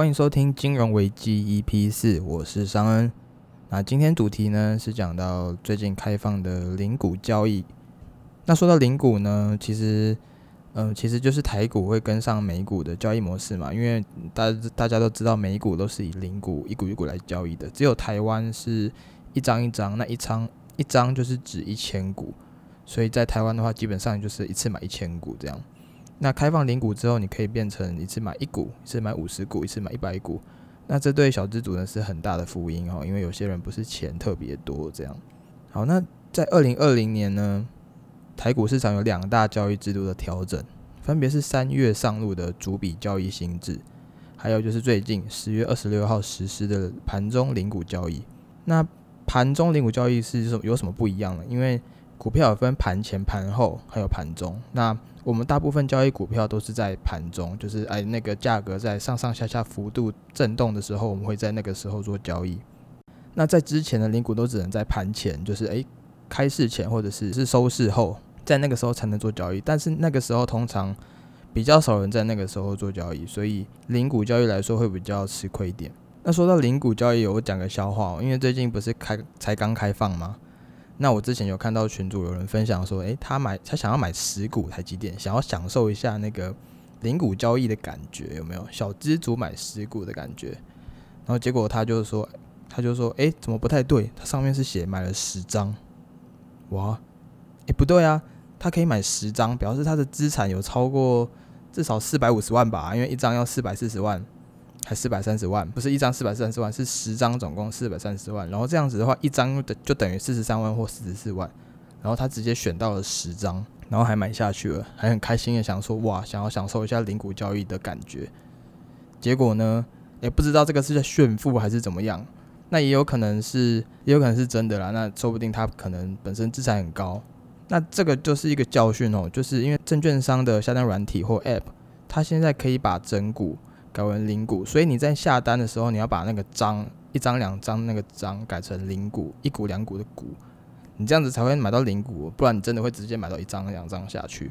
欢迎收听金融危机 EP 四，我是商恩。那今天主题呢是讲到最近开放的零股交易。那说到零股呢，其实，嗯，其实就是台股会跟上美股的交易模式嘛，因为大大家都知道美股都是以零股一股一股来交易的，只有台湾是一张一张，那一张一张就是指一千股，所以在台湾的话，基本上就是一次买一千股这样。那开放零股之后，你可以变成一次买一股，一次买五十股，一次买一百股。那这对小资主呢是很大的福音哦，因为有些人不是钱特别多这样。好，那在二零二零年呢，台股市场有两大交易制度的调整，分别是三月上路的主笔交易新制，还有就是最近十月二十六号实施的盘中零股交易。那盘中零股交易是有什么不一样呢？因为股票有分盘前、盘后，还有盘中。那我们大部分交易股票都是在盘中，就是哎那个价格在上上下下幅度震动的时候，我们会在那个时候做交易。那在之前的零股都只能在盘前，就是哎开市前或者是是收市后，在那个时候才能做交易。但是那个时候通常比较少人在那个时候做交易，所以零股交易来说会比较吃亏一点。那说到零股交易，我讲个笑话哦，因为最近不是开才刚开放吗？那我之前有看到群主有人分享说，诶，他买他想要买十股台积电，想要享受一下那个零股交易的感觉，有没有？小资主买十股的感觉。然后结果他就说，他就说，诶，怎么不太对？他上面是写买了十张，哇，诶，不对啊，他可以买十张，表示他的资产有超过至少四百五十万吧？因为一张要四百四十万。才四百三十万，不是一张四百三十万，是十张总共四百三十万。然后这样子的话，一张的就等于四十三万或四十四万。然后他直接选到了十张，然后还买下去了，还很开心的想说哇，想要享受一下零股交易的感觉。结果呢，也不知道这个是在炫富还是怎么样。那也有可能是，也有可能是真的啦。那说不定他可能本身资产很高。那这个就是一个教训哦，就是因为证券商的下单软体或 App，它现在可以把整股。改为零股，所以你在下单的时候，你要把那个张一张两张那个张改成零股，一股两股的股，你这样子才会买到零股，不然你真的会直接买到一张两张下去。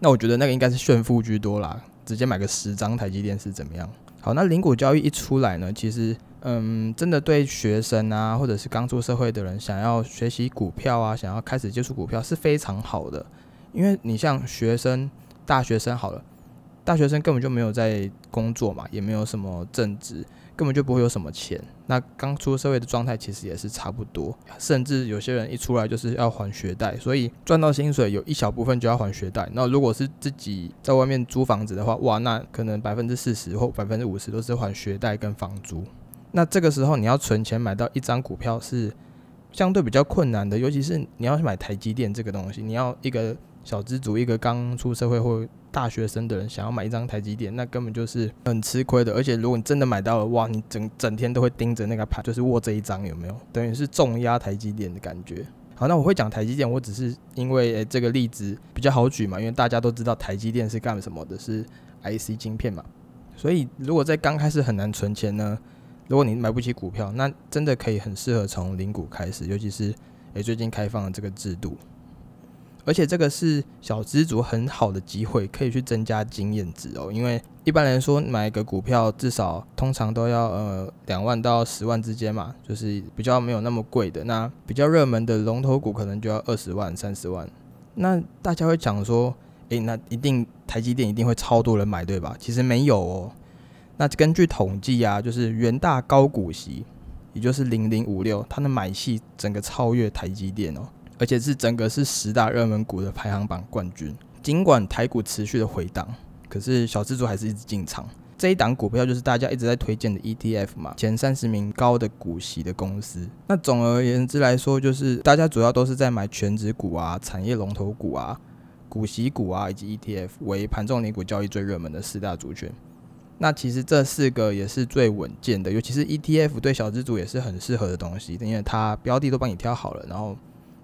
那我觉得那个应该是炫富居多啦，直接买个十张台积电是怎么样？好，那零股交易一出来呢，其实嗯，真的对学生啊，或者是刚出社会的人，想要学习股票啊，想要开始接触股票是非常好的，因为你像学生大学生好了。大学生根本就没有在工作嘛，也没有什么正职，根本就不会有什么钱。那刚出社会的状态其实也是差不多，甚至有些人一出来就是要还学贷，所以赚到薪水有一小部分就要还学贷。那如果是自己在外面租房子的话，哇，那可能百分之四十或百分之五十都是还学贷跟房租。那这个时候你要存钱买到一张股票是相对比较困难的，尤其是你要去买台积电这个东西，你要一个。小资族一个刚出社会或大学生的人想要买一张台积电，那根本就是很吃亏的。而且如果你真的买到了，哇，你整整天都会盯着那个盘，就是握这一张有没有？等于是重压台积电的感觉。好，那我会讲台积电，我只是因为诶这个例子比较好举嘛，因为大家都知道台积电是干什么的，是 IC 晶片嘛。所以如果在刚开始很难存钱呢，如果你买不起股票，那真的可以很适合从零股开始，尤其是诶最近开放的这个制度。而且这个是小资族很好的机会，可以去增加经验值哦。因为一般来说买一个股票，至少通常都要呃两万到十万之间嘛，就是比较没有那么贵的。那比较热门的龙头股可能就要二十万、三十万。那大家会讲说，诶，那一定台积电一定会超多人买，对吧？其实没有哦。那根据统计啊，就是元大高股息，也就是零零五六，它的买气整个超越台积电哦。而且是整个是十大热门股的排行榜冠军。尽管台股持续的回档，可是小资族还是一直进场。这一档股票就是大家一直在推荐的 ETF 嘛，前三十名高的股息的公司。那总而言之来说，就是大家主要都是在买全指股啊、产业龙头股啊、股息股啊以及 ETF 为盘中领股交易最热门的四大族群。那其实这四个也是最稳健的，尤其是 ETF 对小资族也是很适合的东西，因为它标的都帮你挑好了，然后。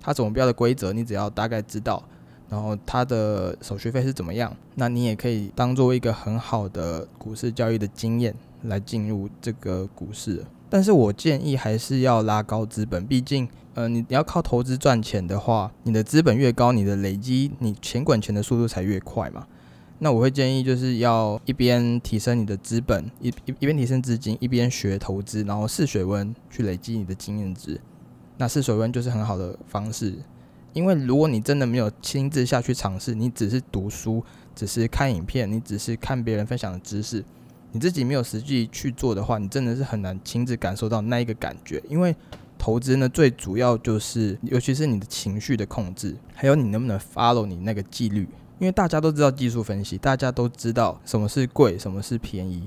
它怎么标的规则，你只要大概知道，然后它的手续费是怎么样，那你也可以当做一个很好的股市交易的经验来进入这个股市。但是我建议还是要拉高资本，毕竟，呃，你你要靠投资赚钱的话，你的资本越高，你的累积你钱滚钱的速度才越快嘛。那我会建议就是要一边提升你的资本，一一一边提升资金，一边学投资，然后试水温去累积你的经验值。那试水温就是很好的方式，因为如果你真的没有亲自下去尝试，你只是读书，只是看影片，你只是看别人分享的知识，你自己没有实际去做的话，你真的是很难亲自感受到那一个感觉。因为投资呢，最主要就是，尤其是你的情绪的控制，还有你能不能 follow 你那个纪律。因为大家都知道技术分析，大家都知道什么是贵，什么是便宜。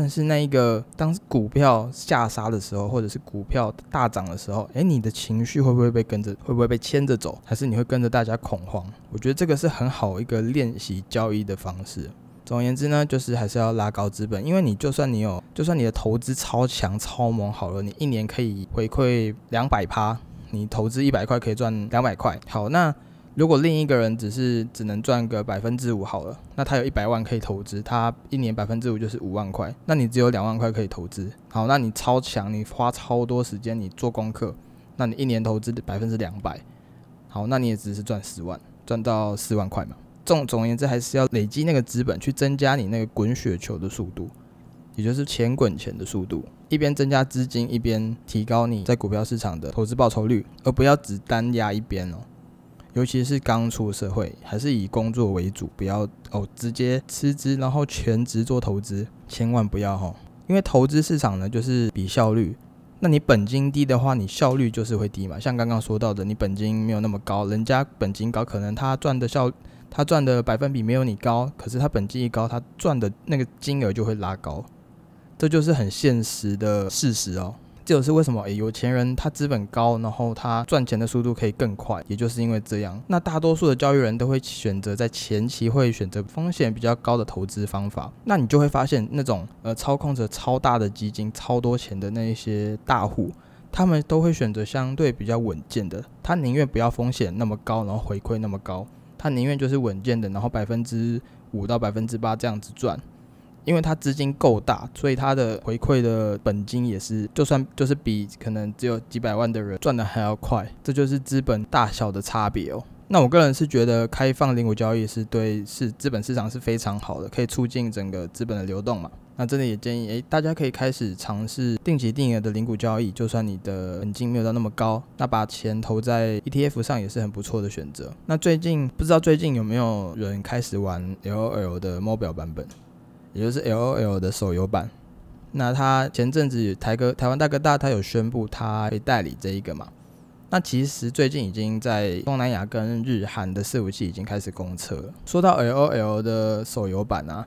但是那一个当股票下杀的时候，或者是股票大涨的时候，诶，你的情绪会不会被跟着，会不会被牵着走，还是你会跟着大家恐慌？我觉得这个是很好一个练习交易的方式。总而言之呢，就是还是要拉高资本，因为你就算你有，就算你的投资超强超猛好了，你一年可以回馈两百趴，你投资一百块可以赚两百块。好，那。如果另一个人只是只能赚个百分之五好了，那他有一百万可以投资，他一年百分之五就是五万块，那你只有两万块可以投资。好，那你超强，你花超多时间，你做功课，那你一年投资百分之两百，好，那你也只是赚十万，赚到四万块嘛。总总而言之，还是要累积那个资本，去增加你那个滚雪球的速度，也就是钱滚钱的速度，一边增加资金，一边提高你在股票市场的投资报酬率，而不要只单压一边哦。尤其是刚出社会，还是以工作为主，不要哦直接辞职，然后全职做投资，千万不要哈。因为投资市场呢，就是比效率。那你本金低的话，你效率就是会低嘛。像刚刚说到的，你本金没有那么高，人家本金高，可能他赚的效，他赚的百分比没有你高，可是他本金一高，他赚的那个金额就会拉高，这就是很现实的事实哦。这就是为什么诶，有钱人他资本高，然后他赚钱的速度可以更快，也就是因为这样。那大多数的交易人都会选择在前期会选择风险比较高的投资方法。那你就会发现，那种呃操控着超大的基金、超多钱的那一些大户，他们都会选择相对比较稳健的。他宁愿不要风险那么高，然后回馈那么高，他宁愿就是稳健的，然后百分之五到百分之八这样子赚。因为它资金够大，所以它的回馈的本金也是，就算就是比可能只有几百万的人赚的还要快，这就是资本大小的差别哦。那我个人是觉得开放零股交易是对是资本市场是非常好的，可以促进整个资本的流动嘛。那这里也建议，诶，大家可以开始尝试定期定额的零股交易，就算你的本金没有到那么高，那把钱投在 ETF 上也是很不错的选择。那最近不知道最近有没有人开始玩 LOL 的 mobile 版本？也就是 L O L 的手游版，那他前阵子台哥台湾大哥大他有宣布他会代理这一个嘛？那其实最近已经在东南亚跟日韩的伺服器已经开始公测了。说到 L O L 的手游版啊，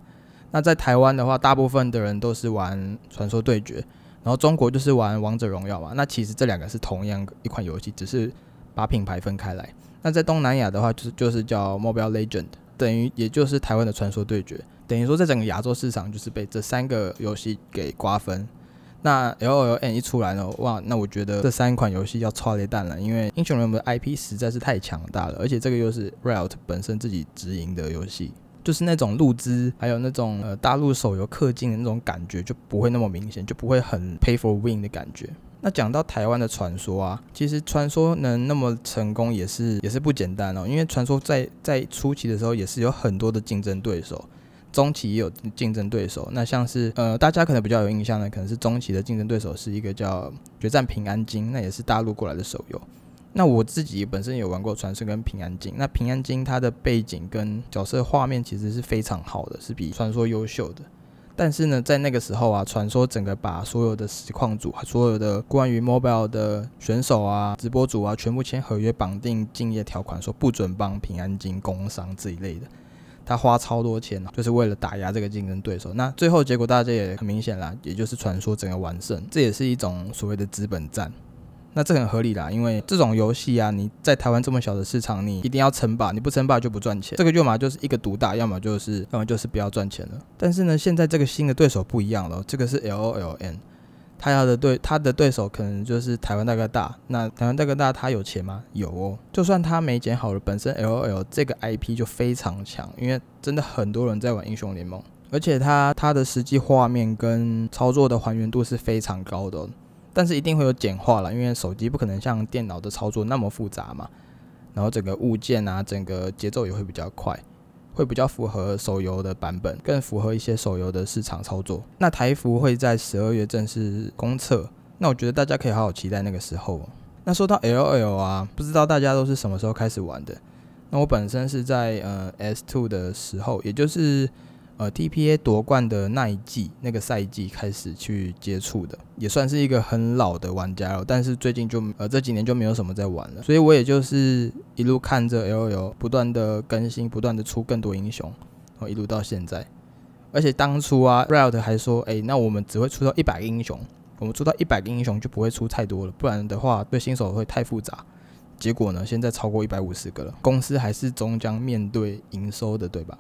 那在台湾的话，大部分的人都是玩传说对决，然后中国就是玩王者荣耀嘛。那其实这两个是同样一款游戏，只是把品牌分开来。那在东南亚的话，就是就是叫 Mobile Legend，等于也就是台湾的传说对决。等于说，在整个亚洲市场，就是被这三个游戏给瓜分。那 L O L N 一出来呢，哇，那我觉得这三款游戏要超雷蛋了，因为英雄联盟的 IP 实在是太强大了，而且这个又是 Riot 本身自己直营的游戏，就是那种路资还有那种呃大陆手游氪金的那种感觉就不会那么明显，就不会很 Pay for Win 的感觉。那讲到台湾的传说啊，其实传说能那么成功也是也是不简单哦，因为传说在在初期的时候也是有很多的竞争对手。中期也有竞争对手，那像是呃，大家可能比较有印象的，可能是中期的竞争对手是一个叫《决战平安京》，那也是大陆过来的手游。那我自己本身有玩过《传说》跟《平安京》，那《平安京》它的背景跟角色画面其实是非常好的，是比《传说》优秀的。但是呢，在那个时候啊，《传说》整个把所有的实况组、所有的关于 Mobile 的选手啊、直播组啊，全部签合约，绑定竞业条款，说不准帮《平安京》工商这一类的。他花超多钱就是为了打压这个竞争对手。那最后结果大家也很明显啦，也就是传说整个完胜，这也是一种所谓的资本战。那这很合理啦，因为这种游戏啊，你在台湾这么小的市场，你一定要称霸，你不称霸就不赚钱。这个要么就是一个独大，要么就是要么就是不要赚钱了。但是呢，现在这个新的对手不一样了，这个是 LOLN。他要的对他的对手可能就是台湾大哥大，那台湾大哥大他有钱吗？有哦，就算他没剪好了，本身 L O L 这个 I P 就非常强，因为真的很多人在玩英雄联盟，而且他他的实际画面跟操作的还原度是非常高的，但是一定会有简化了，因为手机不可能像电脑的操作那么复杂嘛，然后整个物件啊，整个节奏也会比较快。会比较符合手游的版本，更符合一些手游的市场操作。那台服会在十二月正式公测，那我觉得大家可以好好期待那个时候。那说到 L L 啊，不知道大家都是什么时候开始玩的？那我本身是在呃 S Two 的时候，也就是呃 T P A 夺冠的那一季那个赛季开始去接触的，也算是一个很老的玩家了。但是最近就呃这几年就没有什么在玩了，所以我也就是一路看着 L O L 不断的更新，不断的出更多英雄，然后一路到现在。而且当初啊，Riot 还说，哎，那我们只会出到一百个英雄。我们出到一百个英雄就不会出太多了，不然的话对新手会太复杂。结果呢，现在超过一百五十个了，公司还是终将面对营收的，对吧？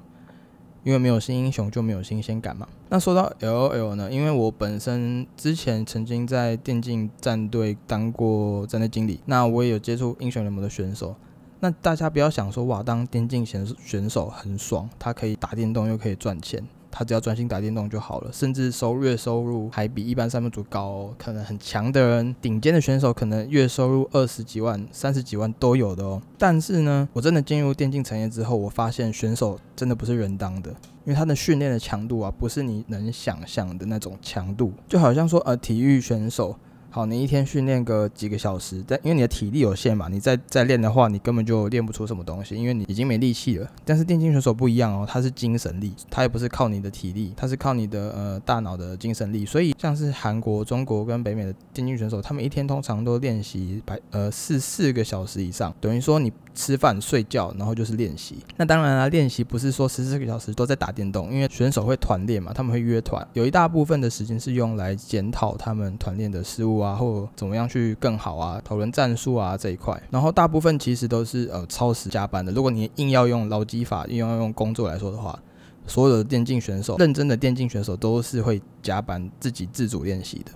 因为没有新英雄就没有新鲜感嘛。那说到 L O L 呢，因为我本身之前曾经在电竞战队当过战队经理，那我也有接触英雄联盟的选手。那大家不要想说哇，当电竞选选手很爽，他可以打电动又可以赚钱。他只要专心打电动就好了，甚至收月收入还比一般上班族高。哦可能很强的人，顶尖的选手，可能月收入二十几万、三十几万都有的哦。但是呢，我真的进入电竞产业之后，我发现选手真的不是人当的，因为他的训练的强度啊，不是你能想象的那种强度。就好像说，呃，体育选手。好，你一天训练个几个小时，但因为你的体力有限嘛，你再再练的话，你根本就练不出什么东西，因为你已经没力气了。但是电竞选手不一样哦，他是精神力，他也不是靠你的体力，他是靠你的呃大脑的精神力。所以像是韩国、中国跟北美的电竞选手，他们一天通常都练习百呃四四个小时以上，等于说你吃饭、睡觉，然后就是练习。那当然啦，练习不是说十四个小时都在打电动，因为选手会团练嘛，他们会约团，有一大部分的时间是用来检讨他们团练的失误。啊，或怎么样去更好啊？讨论战术啊这一块，然后大部分其实都是呃超时加班的。如果你硬要用劳基法，硬要用工作来说的话，所有的电竞选手，认真的电竞选手都是会加班自己自主练习的，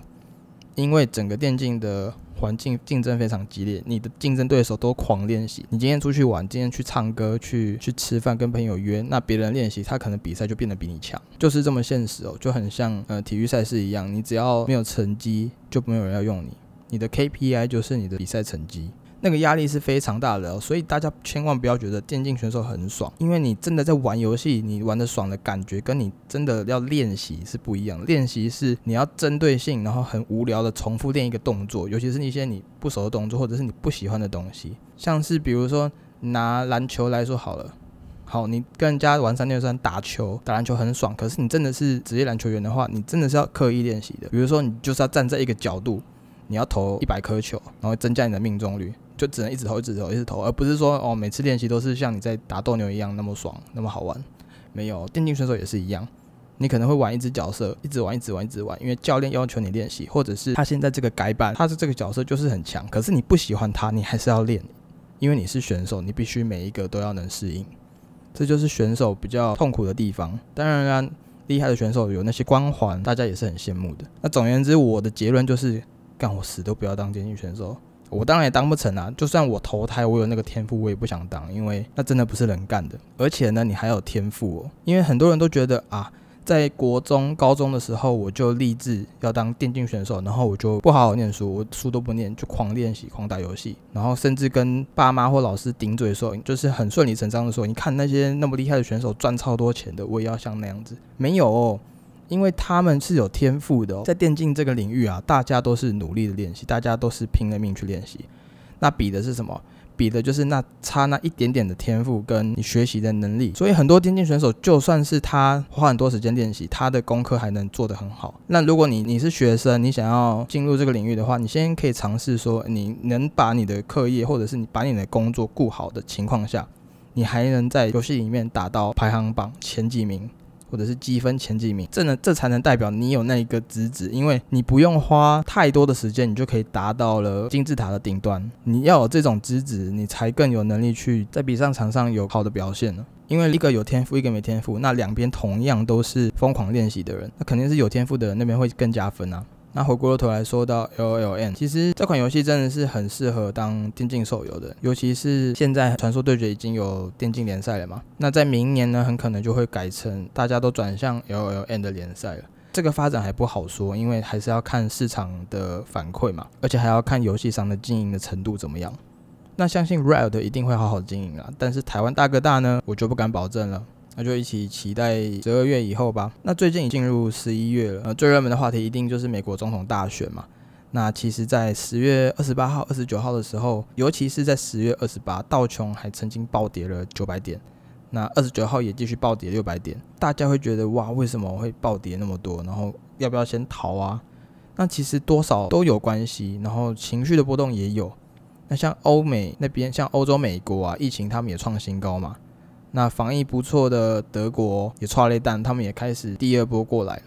因为整个电竞的。环境竞争非常激烈，你的竞争对手都狂练习。你今天出去玩，今天去唱歌，去去吃饭，跟朋友约，那别人练习，他可能比赛就变得比你强，就是这么现实哦，就很像呃体育赛事一样，你只要没有成绩，就没有人要用你，你的 KPI 就是你的比赛成绩。那个压力是非常大的，所以大家千万不要觉得电竞选手很爽，因为你真的在玩游戏，你玩的爽的感觉跟你真的要练习是不一样。练习是你要针对性，然后很无聊的重复练一个动作，尤其是一些你不熟的动作，或者是你不喜欢的东西，像是比如说拿篮球来说好了，好，你跟人家玩三六三打球，打篮球很爽，可是你真的是职业篮球员的话，你真的是要刻意练习的。比如说你就是要站在一个角度，你要投一百颗球，然后增加你的命中率。就只能一直投，一直投，一直投，而不是说哦，每次练习都是像你在打斗牛一样那么爽，那么好玩。没有，电竞选手也是一样，你可能会玩一只角色，一直玩，一直玩，一直玩，因为教练要求你练习，或者是他现在这个改版，他是这个角色就是很强，可是你不喜欢他，你还是要练，因为你是选手，你必须每一个都要能适应。这就是选手比较痛苦的地方。当然啦，厉害的选手有那些光环，大家也是很羡慕的。那总而言之，我的结论就是，干我死都不要当电竞选手。我当然也当不成啊！就算我投胎，我有那个天赋，我也不想当，因为那真的不是人干的。而且呢，你还有天赋哦。因为很多人都觉得啊，在国中、高中的时候，我就立志要当电竞选手，然后我就不好好念书，我书都不念，就狂练习、狂打游戏，然后甚至跟爸妈或老师顶嘴说，就是很顺理成章的说，你看那些那么厉害的选手赚超多钱的，我也要像那样子。没有。因为他们是有天赋的，在电竞这个领域啊，大家都是努力的练习，大家都是拼了命去练习。那比的是什么？比的就是那差那一点点的天赋跟你学习的能力。所以很多电竞选手，就算是他花很多时间练习，他的功课还能做得很好。那如果你你是学生，你想要进入这个领域的话，你先可以尝试说，你能把你的课业或者是你把你的工作顾好的情况下，你还能在游戏里面打到排行榜前几名。或者是积分前几名，这能这才能代表你有那一个资质，因为你不用花太多的时间，你就可以达到了金字塔的顶端。你要有这种资质，你才更有能力去在比赛场上有好的表现呢。因为一个有天赋，一个没天赋，那两边同样都是疯狂练习的人，那肯定是有天赋的人那边会更加分啊。那回过头来说到 L L N，其实这款游戏真的是很适合当电竞手游的，尤其是现在传说对决已经有电竞联赛了嘛。那在明年呢，很可能就会改成大家都转向 L L N 的联赛了。这个发展还不好说，因为还是要看市场的反馈嘛，而且还要看游戏商的经营的程度怎么样。那相信 Riot 一定会好好经营啊，但是台湾大哥大呢，我就不敢保证了。那就一起期待十二月以后吧。那最近已进入十一月了，呃，最热门的话题一定就是美国总统大选嘛。那其实，在十月二十八号、二十九号的时候，尤其是在十月二十八，道琼还曾经暴跌了九百点。那二十九号也继续暴跌六百点，大家会觉得哇，为什么会暴跌那么多？然后要不要先逃啊？那其实多少都有关系，然后情绪的波动也有。那像欧美那边，像欧洲、美国啊，疫情他们也创新高嘛。那防疫不错的德国也创了一弹，他们也开始第二波过来了。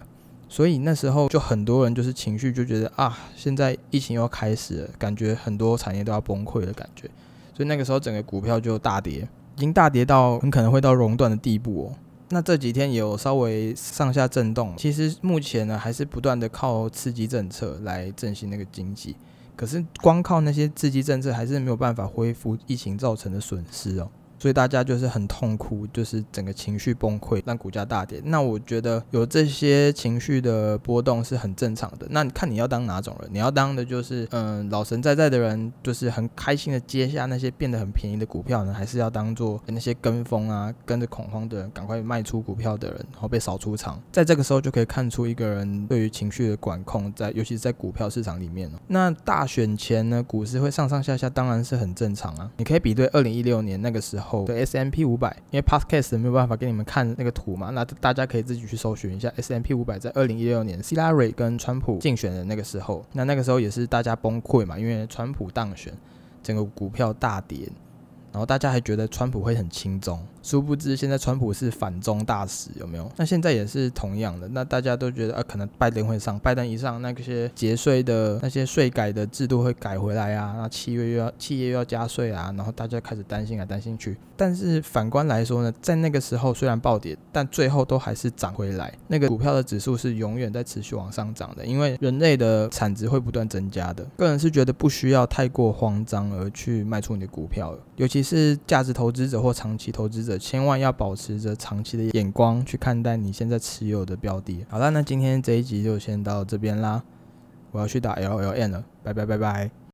所以那时候就很多人就是情绪就觉得啊，现在疫情又开始了，感觉很多产业都要崩溃的感觉。所以那个时候整个股票就大跌，已经大跌到很可能会到熔断的地步哦。那这几天有稍微上下震动，其实目前呢还是不断的靠刺激政策来振兴那个经济，可是光靠那些刺激政策还是没有办法恢复疫情造成的损失哦。所以大家就是很痛苦，就是整个情绪崩溃，让股价大跌。那我觉得有这些情绪的波动是很正常的。那你看你要当哪种人？你要当的就是嗯老神在在的人，就是很开心的接下那些变得很便宜的股票呢，还是要当做那些跟风啊、跟着恐慌的人赶快卖出股票的人，然后被扫出场？在这个时候就可以看出一个人对于情绪的管控，在尤其是在股票市场里面那大选前呢，股市会上上下下，当然是很正常啊。你可以比对二零一六年那个时候。后的 S M P 五百，因为 Podcast 没有办法给你们看那个图嘛，那大家可以自己去搜寻一下 S M P 五百在二零一六年希拉蕊跟川普竞选的那个时候，那那个时候也是大家崩溃嘛，因为川普当选，整个股票大跌。然后大家还觉得川普会很轻松，殊不知现在川普是反中大使，有没有？那现在也是同样的，那大家都觉得啊，可能拜登会上，拜登一上，那些节税的那些税改的制度会改回来啊，那七月又要企业又要加税啊，然后大家开始担心来担心去。但是反观来说呢，在那个时候虽然暴跌，但最后都还是涨回来，那个股票的指数是永远在持续往上涨的，因为人类的产值会不断增加的。个人是觉得不需要太过慌张而去卖出你的股票，尤其。是价值投资者或长期投资者，千万要保持着长期的眼光去看待你现在持有的标的。好了，那今天这一集就先到这边啦，我要去打 L L N 了，拜拜拜拜。